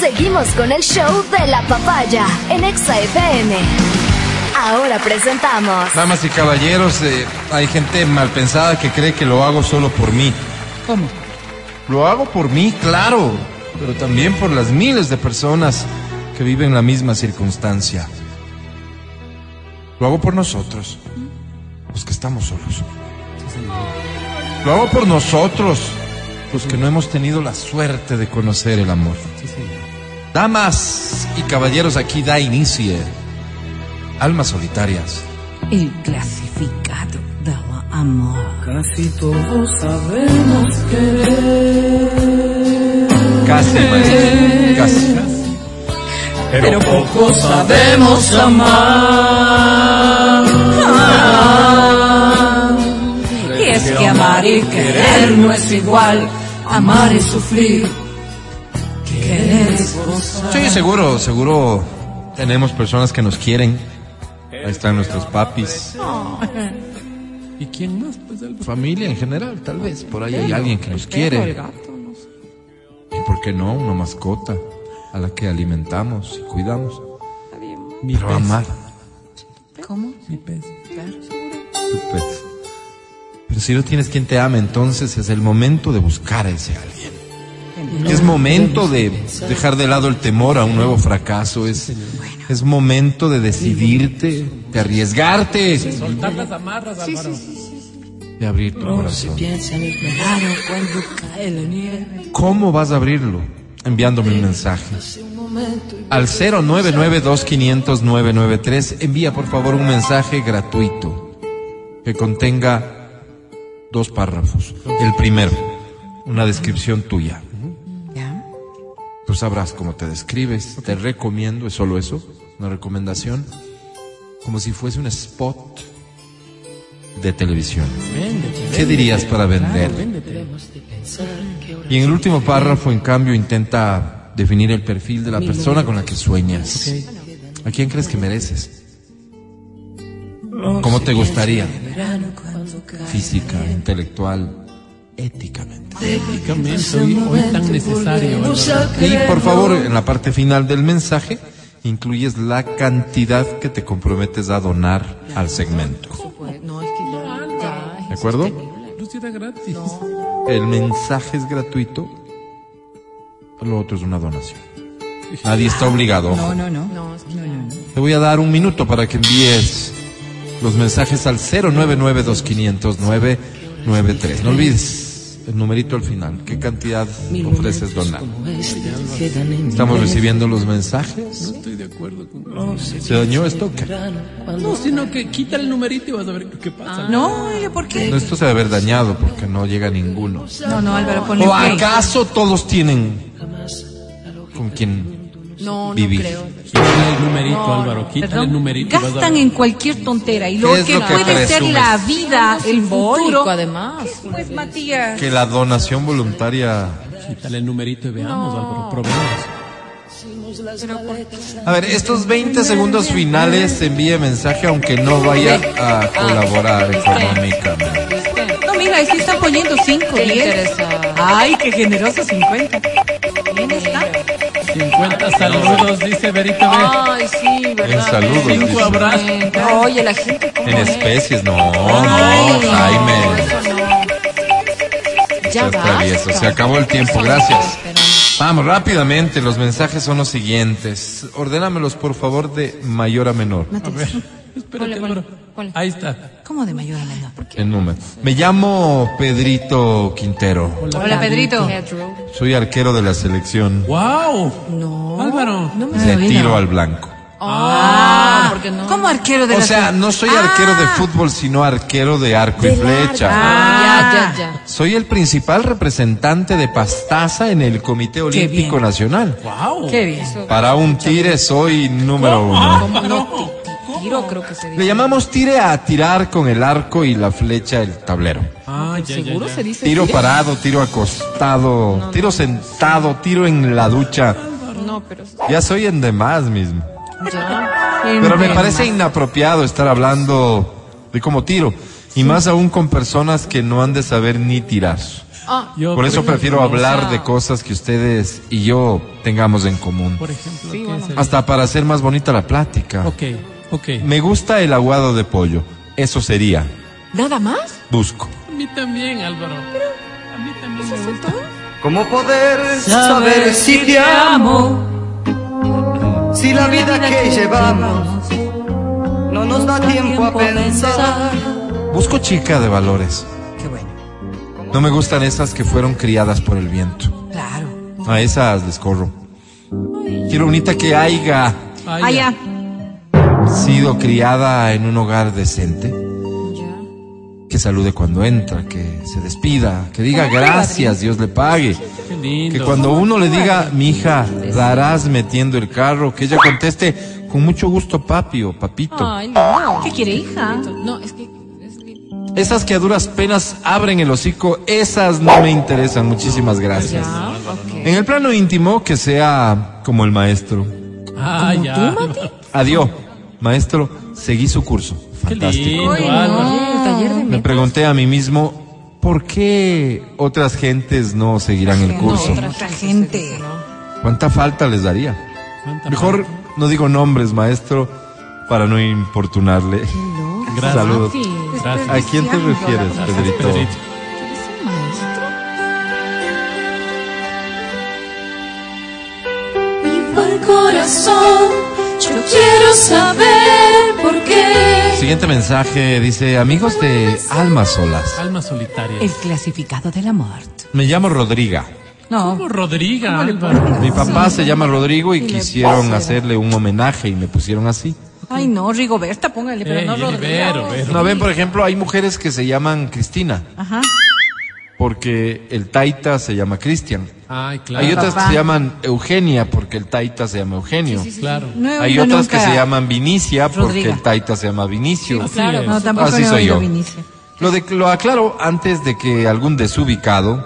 Seguimos con el show de la papaya en Exa FM. Ahora presentamos. Damas y caballeros, eh, hay gente mal pensada que cree que lo hago solo por mí. ¿Cómo? Lo hago por mí, claro, pero también por las miles de personas que viven la misma circunstancia. Lo hago por nosotros, los que estamos solos. Lo hago por nosotros, los que no hemos tenido la suerte de conocer el amor. Damas y caballeros, aquí da inicio. Almas solitarias. El clasificado del amor. Casi todos sabemos querer. Casi, María, casi. Pero poco sabemos amar. Y es que amar y querer no es igual. Amar y sufrir. Sí, seguro, seguro tenemos personas que nos quieren. Ahí están nuestros papis. ¿Y quién más? Pues Álvaro. Familia en general, tal vez. Por ahí hay alguien que nos quiere. ¿Y por qué no? Una mascota a la que alimentamos y cuidamos. Mi Pero pez. amar, ¿Cómo? Mi pez. tu pez. Pero si no tienes quien te ame, entonces es el momento de buscar a ese alguien. Es momento de dejar de lado el temor a un nuevo fracaso. Es, es momento de decidirte, de arriesgarte, Soltar las amarras, Álvaro. de abrir tu se corazón. ¿Cómo vas a abrirlo? Enviándome un mensaje. Al 0992500993 envía por favor un mensaje gratuito que contenga dos párrafos. El primero, una descripción tuya. Tú sabrás cómo te describes. Te recomiendo, es solo eso, una recomendación, como si fuese un spot de televisión. Véndete. ¿Qué dirías para vender? Y en el último párrafo, en cambio, intenta definir el perfil de la persona con la que sueñas. ¿A quién crees que mereces? no ¿Cómo te gustaría? Física, intelectual, éticamente. Técnicamente, hoy, hoy tan necesario. Y por favor, en la parte final del mensaje, incluyes la cantidad que te comprometes a donar al segmento. No, es que ya. ya ¿De acuerdo? Gratis. El mensaje es gratuito, lo otro es una donación. Nadie está obligado. No, no, no. No, no, no. Te voy a dar un minuto para que envíes los mensajes al 099-2500-993. No olvides el numerito al final. ¿Qué cantidad ofreces donar? este Estamos recibiendo los mensajes. No estoy de acuerdo con No se ¿Se dañó esto o qué? No, sino que quita el numerito y vas a ver qué pasa. No, oye, ¿por qué? No, Esto se debe haber dañado porque no llega ninguno. No, no, Álvaro, ponle ¿O acaso todos tienen con quien No, no vivir? creo. Quítale el numerito, Álvaro. Quítale Perdón, el numerito. gastan en cualquier tontera y lo ¿Qué es que lo que puede ser presumes? la vida, el Simbólico, futuro. además. Pues Matías, Que la donación voluntaria... Quítale el numerito y veamos, Álvaro. Probemos. A ver, estos 20 segundos finales envíe mensaje aunque no vaya a colaborar económicamente. no mira, es que están poniendo 5, Qué 10. interesante. Ay, qué generoso 50. Bien está. 50 saludos, dice Berito B. Ay, sí, ¿verdad? En saludos, Cinco dice. abrazos. Oye, la gente cómo En es? especies, no, Ay, no, Jaime. eso no. Ya basta. se acabó el tiempo, gracias. Vamos, rápidamente, los mensajes son los siguientes. Ordénamelos, por favor, de mayor a menor. Espérate, Ponle, Álvaro. ponle. Ahí está. ¿Cómo de mayor a menor? El número. Me llamo Pedrito Quintero. Hola, Pedrito. Pedro. Soy arquero de la selección ¡Wow! No. Álvaro. No me de suena. tiro al blanco. Ah, porque no. ¿Cómo arquero de O la sea, no soy arquero de fútbol, sino arquero de arco y flecha. Ah, ya, ya, ya. Soy el principal representante de Pastaza en el Comité Olímpico bien. Nacional. ¡Wow! Qué bien. Para un tire soy número uno. ¿Cómo no? Ti- ti- Tiro, creo que se dice. Le llamamos tire a tirar con el arco y la flecha del tablero. Ah, ya, ya, ¿Seguro ya. se dice Tiro tiro? parado, tiro acostado, tiro sentado, tiro en la ducha. No, pero Ya soy en demás mismo. ya. Pero me parece inapropiado estar hablando de cómo tiro. Y más aún con personas que no han de saber ni tirar. Ah, Yo, Por eso prefiero hablar sea- de cosas que ustedes y yo tengamos en común. Por ejemplo, Sí, ¿qué bueno. Hasta para hacer más bonita la plática. Ok, ok. Me gusta el aguado de pollo. Eso sería. ¿Nada más? Busco. A mí también, Álvaro. a mí también me gusta. ¿Cómo poder saber si te amo? Si la vida que llevamos no nos da tiempo a pensar. Busco chica de valores. Qué bueno. No me gustan esas que fueron criadas por el viento. Claro. A esas les corro. Quiero unita que haya Ay, Ah, ya. Sido criada en un hogar decente. Que salude cuando entra, que se despida, que diga gracias, Dios le pague. Que cuando uno le diga, mi hija, darás metiendo el carro, que ella conteste con mucho gusto, papi o papito. Ay, no. ¿Qué quiere, hija? No, es que. Es que Esas que a duras penas abren el hocico, esas no me interesan. Muchísimas gracias. ya. En el plano íntimo, que sea como el maestro. Ah, ya. Adiós, maestro, seguí su curso. Qué Fantástico. lindo, Ay, Álvaro. no, el taller de Me pregunté a mí mismo, ¿por qué otras gentes no seguirán el curso? otra Otra gente. ¿Cuánta falta les daría? ¿Cuánta Mejor no digo nombres, maestro, para no importunarle. Gracias. Saludos. Gracias. ¿A quién te refieres, Pedrito? Pedrito. Corazón, yo quiero saber por qué. Siguiente mensaje dice, amigos de Almas Solas, Alma solitaria. El clasificado de la muerte. me llamo Rodriga. No. Como Rodriga, Álvaro. Mi papá se llama Rodrigo y quisieron hacerle un homenaje y me pusieron así. Ay, no, Rigoberta, póngale, pero Ey, no Rodrigo. Vero, Vero. No, ven, por ejemplo, hay mujeres que se llaman Cristina, Ajá. porque el taita se llama Cristian. Ay, claro. Hay otras que se llaman Eugenia, porque el taita se llama Eugenio. Claro. No Hay otras que se llaman Vinicia, porque el taita se llama Vinicio. Así claro. No, tampoco Así no soy yo. Vinicio. Lo, de, lo aclaro antes de que algún desubicado,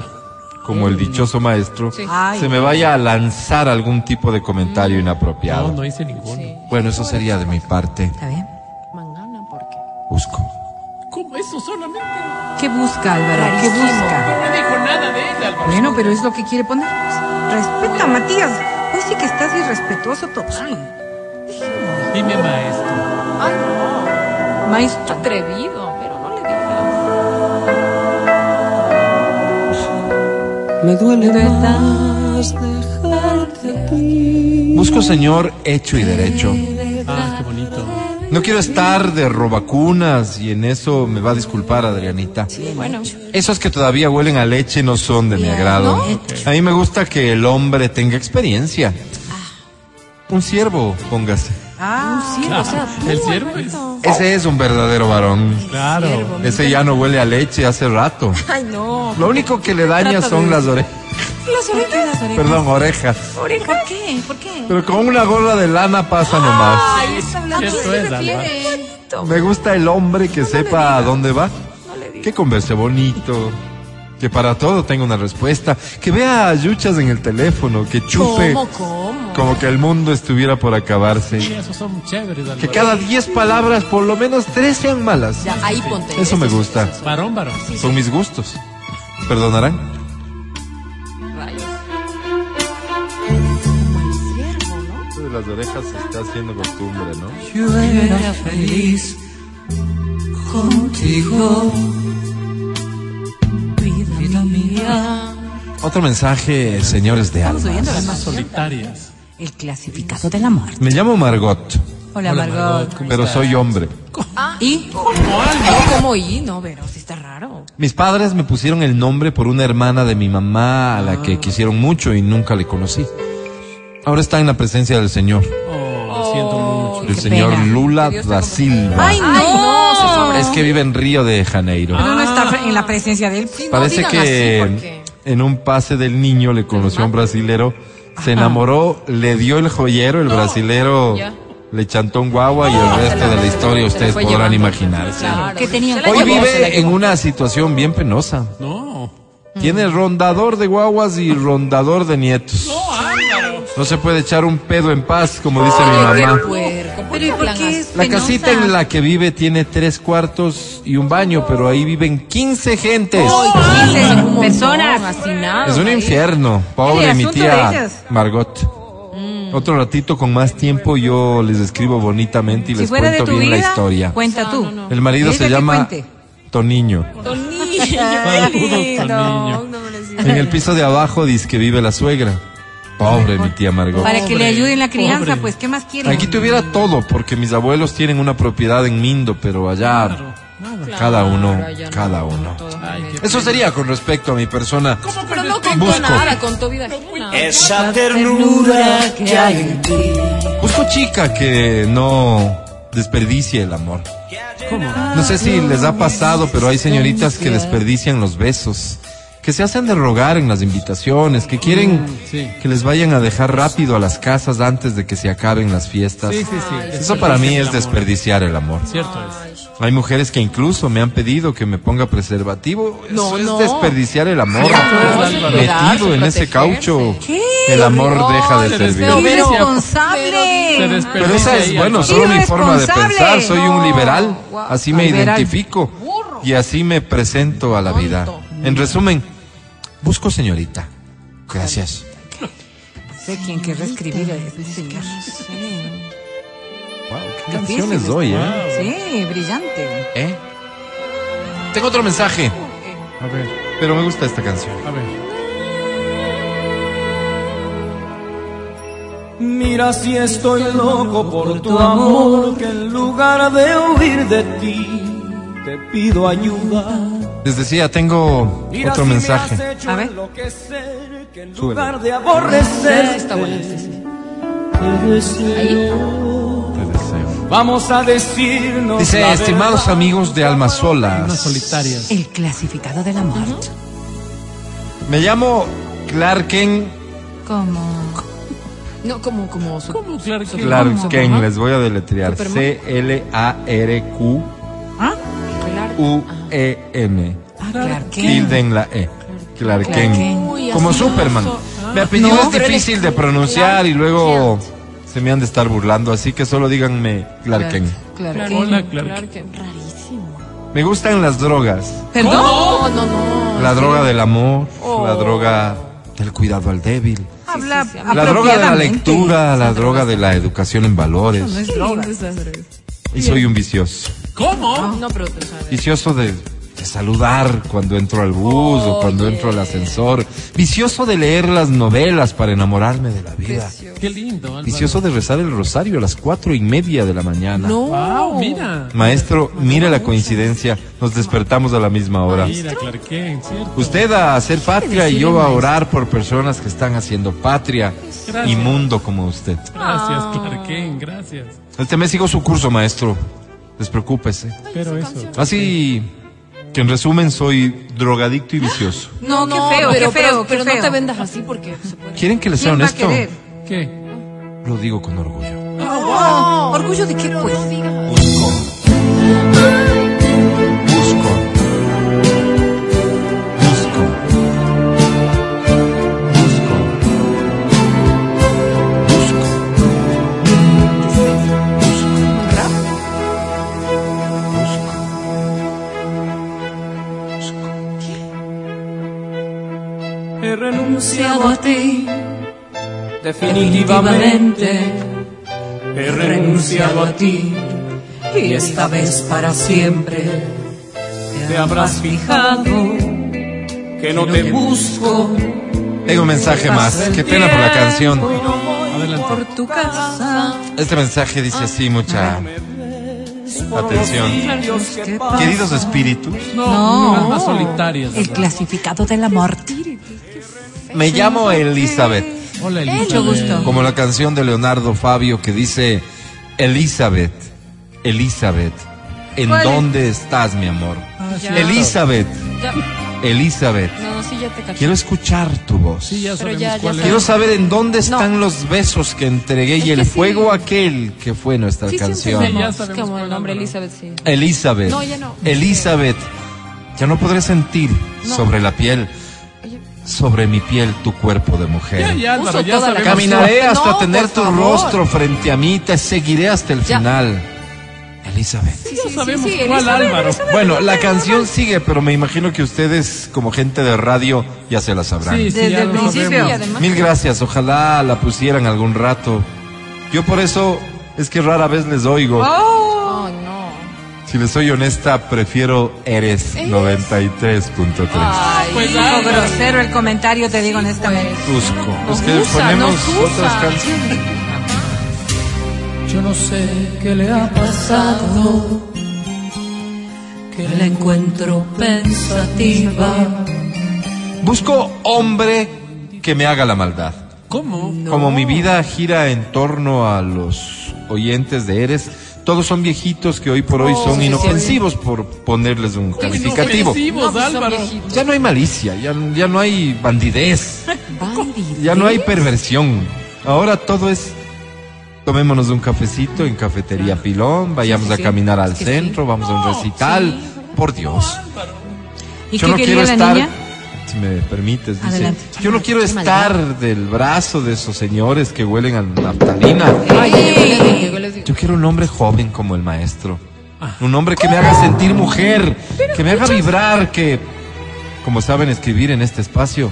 como el dichoso maestro, Ay. se me vaya a lanzar algún tipo de comentario No, inapropiado. no hice ninguno. Bueno, eso sería de mi parte. ¿Está bien? Mangana, ¿por qué? Busco. ¿Cómo eso solamente? ¿Qué busca, Álvaro? ¿Qué busca? No me dijo nada de él, Álvaro. Bueno, pero es lo que quiere poner. Respeta, Matías. Hoy sí que estás irrespetuoso total. Dime, maestro. Ay, no. Maestro. Atrevido, pero no le nada. Me duele más dejarte. Busco señor hecho y derecho. Ah. No quiero estar de robacunas y en eso me va a disculpar Adrianita. Bueno, Esos que todavía huelen a leche no son de mi agrado. A mí me gusta que el hombre tenga experiencia. Un siervo, póngase. Ah, sí, o sea, tú, El ciervo es. Ese es un verdadero varón. Claro. Ese ya no huele a leche hace rato. Ay, no. Lo único que le daña son de- las orejas. las orejas. Las orejas. Perdón, orejas. ¿Por qué? ¿Por qué? Pero con una gorra de lana pasa nomás. Ay, está hablando. Me gusta el hombre que sepa a dónde va. Que converse bonito. Que para todo tenga una respuesta. Que vea yuchas en el teléfono. Que chupe. ¿Cómo, cómo? Como que el mundo estuviera por acabarse. Sí, esos son chéveres, Álvaro. Que cada 10 palabras, por lo menos 3 sean malas. Ya, ahí ponte. Eso me gusta. Varón, varón. Son mis gustos. ¿Perdonarán? Rayos. De las orejas se está haciendo costumbre, ¿no? Yo era feliz contigo, Otro mensaje, señores de Estamos oyendo almas. las Almas más solitarias. El clasificado de la muerte. Me llamo Margot, Hola, Hola, Margot. Margot, ¿cómo pero estás? soy hombre. ¿Y? No, como y, no, pero sí está raro. Mis padres me pusieron el nombre por una hermana de mi mamá a la que quisieron mucho y nunca le conocí. Ahora está en la presencia del Señor, Oh, lo siento mucho. el qué señor pena. Lula da. Silva. ¡Ay, no! Ay, no, se Es que vive en Río de Janeiro. Pero no está en la presencia de él. Sí, no Parece digan que así porque- en un pase del niño le conoció a un brasilero, se enamoró, le dio el joyero, el brasilero Ya. le chantó un guagua y el resto de la historia ustedes podrán llevando. imaginarse. Claro. ¿Qué tenía? Se la Hoy vive en una situación bien penosa. No. Tiene rondador de guaguas y rondador de nietos. No, se puede echar un pedo en paz, como dice mi mamá. Qué puerco. Pero ¿y por qué es La casita en la que vive tiene tres cuartos y un baño, pero ahí viven 15 gentes. Dice, personas. Es un infierno. Pobre mi tía. Margot. Otro ratito con más tiempo yo les escribo bonitamente y Si les cuento bien vida, la historia. cuenta tú. El marido se llama cuente. Toniño. En el piso de abajo dice que vive la suegra. Pobre mi tía Margot. Para que le ayude en la crianza, pobre. pues, ¿qué más quiere? Aquí tuviera todo, porque mis abuelos tienen una propiedad en Mindo, pero allá cada uno, cada uno. Eso sería con respecto a mi persona. Pero no contó Busco. nada, contó vida ajena. Esa ternura que hay en ti. Busco chica que no desperdicie el amor. No sé si les ha pasado, pero hay señoritas que desperdician los besos, que se hacen de rogar en las invitaciones, que quieren sí. que les vayan a dejar rápido a las casas antes de que se acaben las fiestas. Sí, sí, sí. Eso para mí es desperdiciar el amor. Cierto es. Hay mujeres que incluso me han pedido que me ponga preservativo. Eso No, es no. desperdiciar el amor. Es. Metido en ese caucho, ¿Qué? el amor deja de se servir. desperdicia. ¡Qué Pero- Se irresponsable! Se Pero esa es, bueno, solo mi forma de pensar. Soy un liberal. Así me Liberal. identifico. Y así me presento a la vida. En resumen, busco señorita. Gracias. Sé quién querrá escribir a este señor. Wow, qué canciones doy, ¿eh? Sí, brillante. ¿Eh? Tengo otro mensaje, A ver, pero me gusta esta canción. a ver. Mira si estoy loco por tu amor, que en lugar de huir de ti, te pido ayuda. Les decía, tengo Mira otro si mensaje. A ver. que en Súbele. lugar de aborrecer, Está buena, sí, sí. te deseo. Te deseo. Vamos a decirnos Dice, la estimados verdad. amigos de Almas Solas, solitarias. El clasificado de la muerte. me llamo Clark Kent. Como... No, como, como su. ¿Cómo, Clark Kent? Clark ¿Cómo? Kent, les voy a deletrear. Superman. C-L-A-R-Q-U-E-M. Ah. Tilde en la E. Clark Clark Kent. Como Superman. Mi apellido es difícil de pronunciar y Clark luego se me han de estar burlando, así que solo díganme Clark Kent. Clark. Hola, Clark. Clark. Rarísimo. Me gustan las drogas. ¿Perdón? No, no, no. La droga del amor, Oh. la droga del cuidado al débil, Habla la droga de la lectura, la droga de la educación en valores. No es droga. Y soy un vicioso. ¿Cómo? No, pero. o sea, Vicioso de, de saludar cuando entro al bus o cuando entro al ascensor. Vicioso de leer las novelas para enamorarme de la vida. Qué lindo, Álvaro. Vicioso de rezar el rosario a las cuatro y media de la mañana. No. Wow, mira. Maestro, mire la coincidencia. Nos despertamos a la misma hora. Mira, Clark Kent, ¿cierto? Usted a hacer patria y yo a orar por personas que están haciendo patria Gracias. y mundo como usted. Gracias, Clark Kent, gracias. Este mes sigo su curso, maestro. Despreocúpese. Pero eso. Así que en resumen soy drogadicto y vicioso. No, no, qué feo, pero, qué feo, pero, qué pero no feo. te vendas así porque se puede. ¿Quieren que les sea ¿Quién va a honesto? ¿Qué? Lo digo con orgullo. Oh, ¿Orgullo de qué, pues? He renunciado a ti, definitivamente. He renunciado a ti, y esta vez para siempre. Te habrás fijado que no te busco. Tengo un mensaje más. Qué pena por la canción. Adelante. Por tu casa. Este mensaje dice así mucha atención. Queridos espíritus, No, más solitarias. El clasificado de la muerte. Me llamo Elizabeth. Hola, Mucho Elizabeth. gusto. Como la canción de Leonardo Fabio que dice, Elizabeth, Elizabeth, ¿en dónde estás, mi amor? Ya. Elizabeth, Ya. Elizabeth, No, sí, ya te quiero escuchar tu voz. Sí, ya ya- ya cuál sé. es. Quiero saber en dónde están los besos que entregué y el sí. fuego aquel que fue nuestra Sí, sí, canción. Como el nombre. Elizabeth, sí. Elizabeth, No, ya no. Elizabeth, ya no podré sentir No. sobre la piel sobre mi piel tu cuerpo de mujer. Ya, ya, Álvaro, Puso ya toda la sabemos. Caminaré No, hasta tener tu favor. rostro frente a mí, te seguiré hasta el Ya. final. Elizabeth. Sí, Ya sí, sabemos sí, cuál, Elizabeth, Álvaro. Bueno, la canción sigue, pero me imagino que ustedes, como gente de radio, ya se la sabrán. Sí, sí, Desde ya el lo principio. sabemos. Y además- Mil gracias, ojalá la pusieran algún rato. Yo por eso es que rara vez les oigo. Oh. Si les soy honesta, prefiero Eres 93.3. Ay, Pues, Hijo Álvaro. grosero el comentario, te digo honestamente. Cusco. Nos Es que usa, ponemos otras canciones. Yo no sé qué le ha pasado, que la encuentro pensativa. Busco hombre que me haga la maldad. ¿Cómo? Como mi vida gira en torno a los oyentes de Eres, todos son viejitos que hoy por hoy son inofensivos por ponerles un calificativo. Inofensivos, No, pues. Ya no hay malicia, ya, ya no hay bandidez, Bandidez. ya no hay perversión. Ahora todo es tomémonos un cafecito en cafetería Pilón, vayamos sí, a sí. caminar al Es que centro, vamos a un recital. Por Dios. ¿Y Yo qué no quería quiero la estar, niña? Si me permites, dice, Adelante. yo no quiero estar del brazo de esos señores que huelen a naftalina. Yo quiero un hombre joven como el maestro. Un hombre que me haga sentir mujer, que me haga vibrar, que, como saben escribir en este espacio,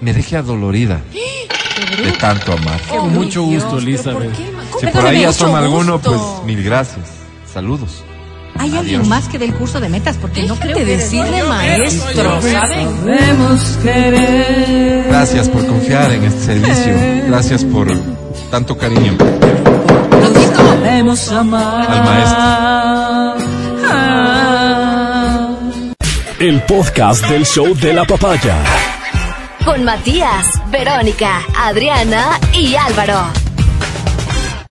me deje adolorida de tanto amar. Con mucho gusto, Elizabeth. ¿por qué, ma- Si ¿Cómo por ahí asoma alguno, pues mil gracias. Saludos. ¿Hay Adiós. alguien más que del curso de metas? Porque no creo que... decirle maestro, ¿saben? Gracias por confiar en este servicio. Gracias por tanto cariño. Sabemos amar. Al maestro. El podcast del show de la papaya. Con Matías, Verónica, Adriana y Álvaro.